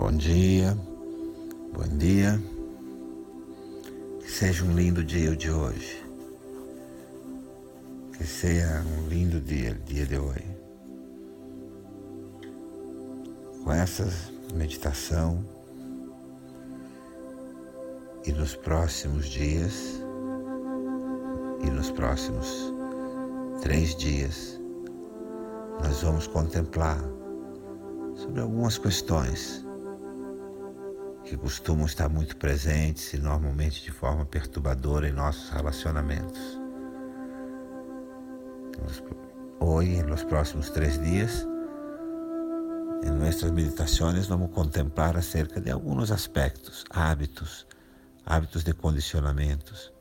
Bom dia, bom dia. Que seja um lindo dia de hoje. Que seja um lindo dia, dia de hoje. Com essa meditação e nos próximos dias e nos próximos três dias nós vamos contemplar sobre algumas questões que costumam estar muito presentes e normalmente de forma perturbadora em nossos relacionamentos. Hoje, nos próximos três dias, em nossas meditações, vamos contemplar acerca de alguns aspectos, hábitos, hábitos de condicionamentos,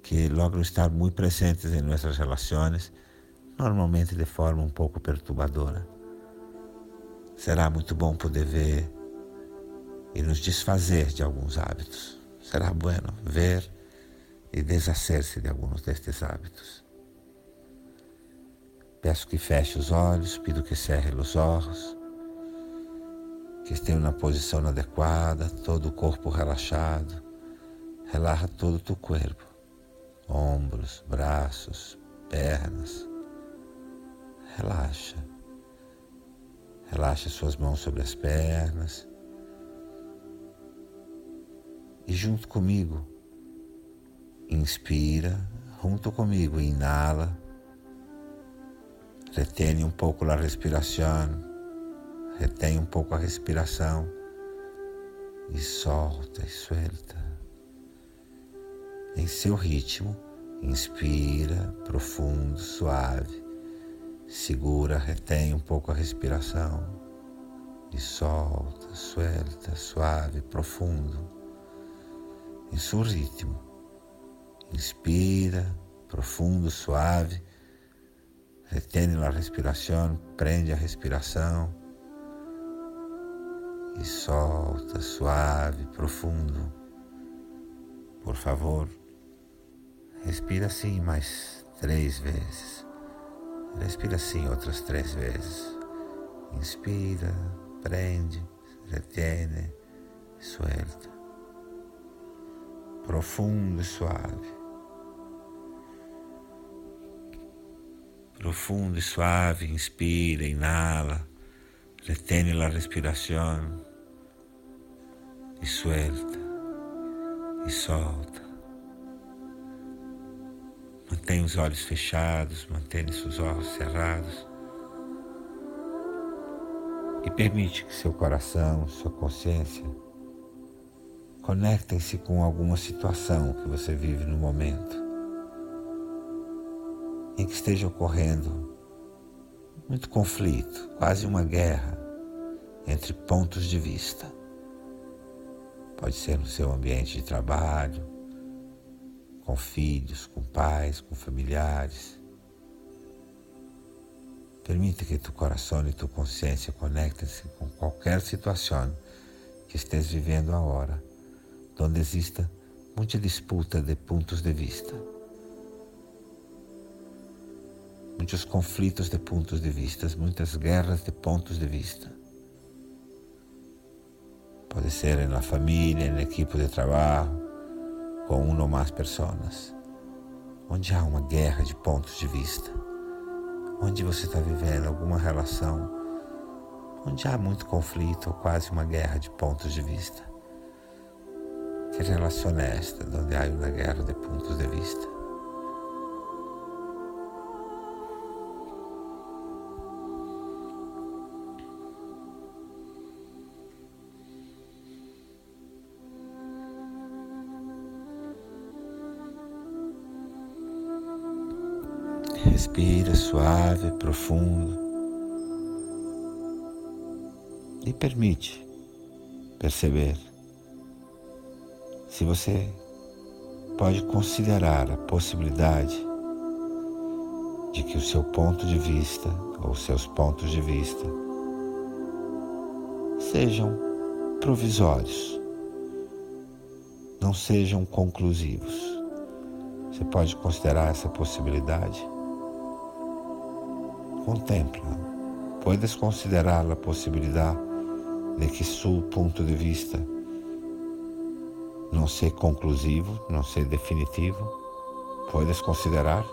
que logram estar muito presentes em nossas relações, normalmente de forma um pouco perturbadora. Será muito bom poder ver e nos desfazer de alguns hábitos. Será bueno ver e deshacer-se de alguns destes hábitos. Peço que feche os olhos, pido que cerre os olhos, que esteja na posição adequada, todo o corpo relaxado. Relaxa todo o teu corpo, ombros, braços, pernas. Relaxa. Relaxa suas mãos sobre as pernas e junto comigo, inspira, junto comigo, inala, retém um pouco a respiração, retém um pouco a respiração e solta e suelta. Em seu ritmo, inspira profundo, suave, segura, retém um pouco a respiração e solta, suelta, suave, profundo em seu ritmo. Inspira, profundo, suave. Retém a respiração, prende a respiração. E solta, suave, profundo. Por favor, respira assim mais três vezes. Respira assim outras três vezes. Inspira, prende, retém, suelta profundo e suave. Profundo e suave, inspira, inala, retém a respiração e suelta e solta. Mantenha os olhos fechados, mantenha seus olhos cerrados e permite que seu coração, sua consciência Conectem-se com alguma situação que você vive no momento em que esteja ocorrendo muito conflito, quase uma guerra entre pontos de vista. Pode ser no seu ambiente de trabalho, com filhos, com pais, com familiares. Permita que tu coração e tu consciência conectem-se com qualquer situação que estés vivendo agora onde exista muita disputa de pontos de vista, muitos conflitos de pontos de vista, muitas guerras de pontos de vista. Pode ser na família, na equipe de trabalho, com uma ou mais pessoas, onde há uma guerra de pontos de vista, onde você está vivendo alguma relação, onde há muito conflito ou quase uma guerra de pontos de vista. Que relação é esta onde há uma guerra de pontos de vista? Respira suave, profundo e permite perceber se você pode considerar a possibilidade de que o seu ponto de vista ou seus pontos de vista sejam provisórios, não sejam conclusivos. Você pode considerar essa possibilidade? Contempla. Puedes considerar a possibilidade de que seu ponto de vista não ser conclusivo, não ser definitivo, puedes considerar?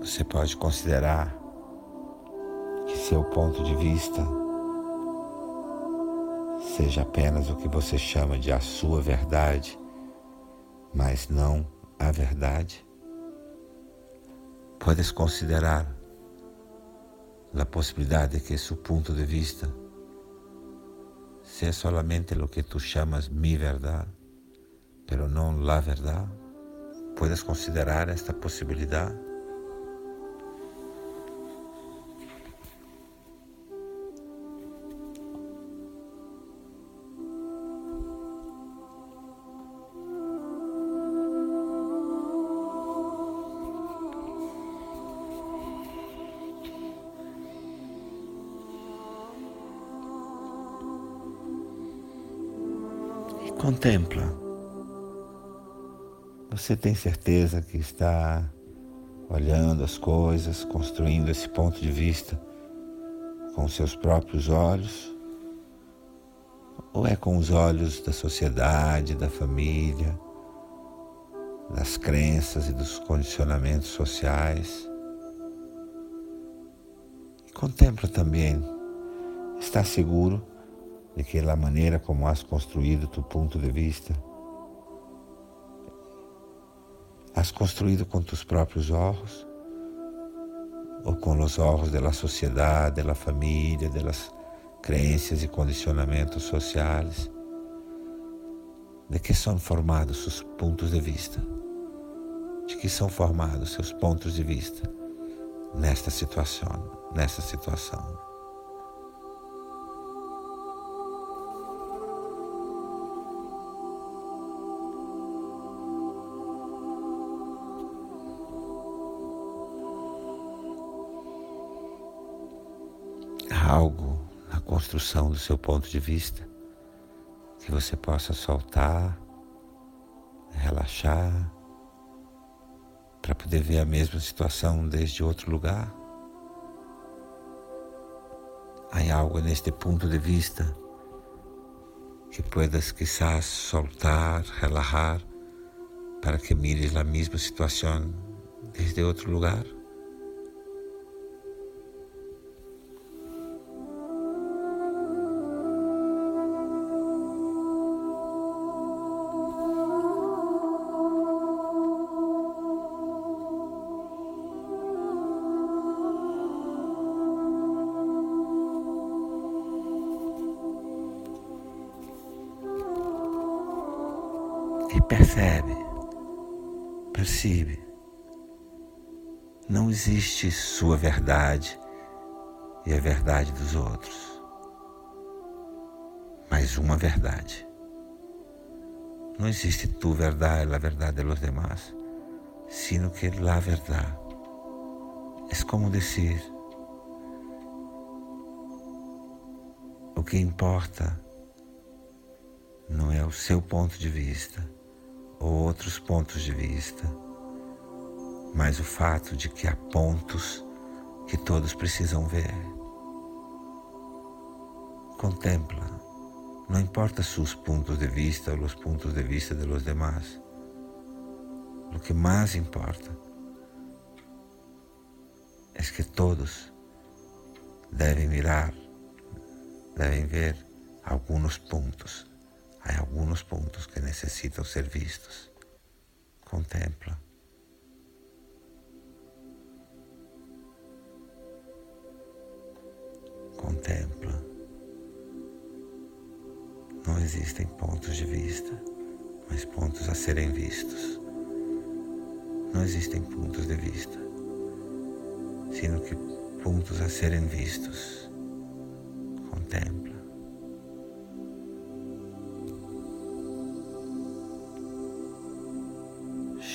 Você pode considerar que seu ponto de vista seja apenas o que você chama de a sua verdade, mas não a verdade. Puedes considerar a possibilidade de que seu ponto de vista seja solamente o que tu chamas mi verdade, pero não la verdade. Puedes considerar esta possibilidade? Contempla. Você tem certeza que está olhando as coisas, construindo esse ponto de vista com seus próprios olhos? Ou é com os olhos da sociedade, da família, das crenças e dos condicionamentos sociais? E contempla também. Está seguro de que a maneira como has construído tu ponto de vista, has construído com tus próprios olhos ou com os olhos da sociedade, da família, das crenças e condicionamentos sociais, de que são formados os pontos de vista, de que são formados seus pontos de vista nesta situação, nesta situação. Algo na construção do seu ponto de vista que você possa soltar, relaxar, para poder ver a mesma situação desde outro lugar. Há algo neste ponto de vista que puedas quizás soltar, relajar, para que mires a mesma situação desde outro lugar. E percebe, percebe. Não existe sua verdade e a verdade dos outros, mas uma verdade. Não existe tu verdade, a verdade dos demás, sino que la verdade. É como dizer: o que importa não é o seu ponto de vista ou outros pontos de vista, mas o fato de que há pontos que todos precisam ver. Contempla, não importa seus pontos de vista ou os pontos de vista de los demás. O que mais importa é que todos devem mirar, devem ver alguns pontos Há alguns pontos que necessitam ser vistos. Contempla. Contempla. Não existem pontos de vista, mas pontos a serem vistos. Não existem pontos de vista, sino que pontos a serem vistos.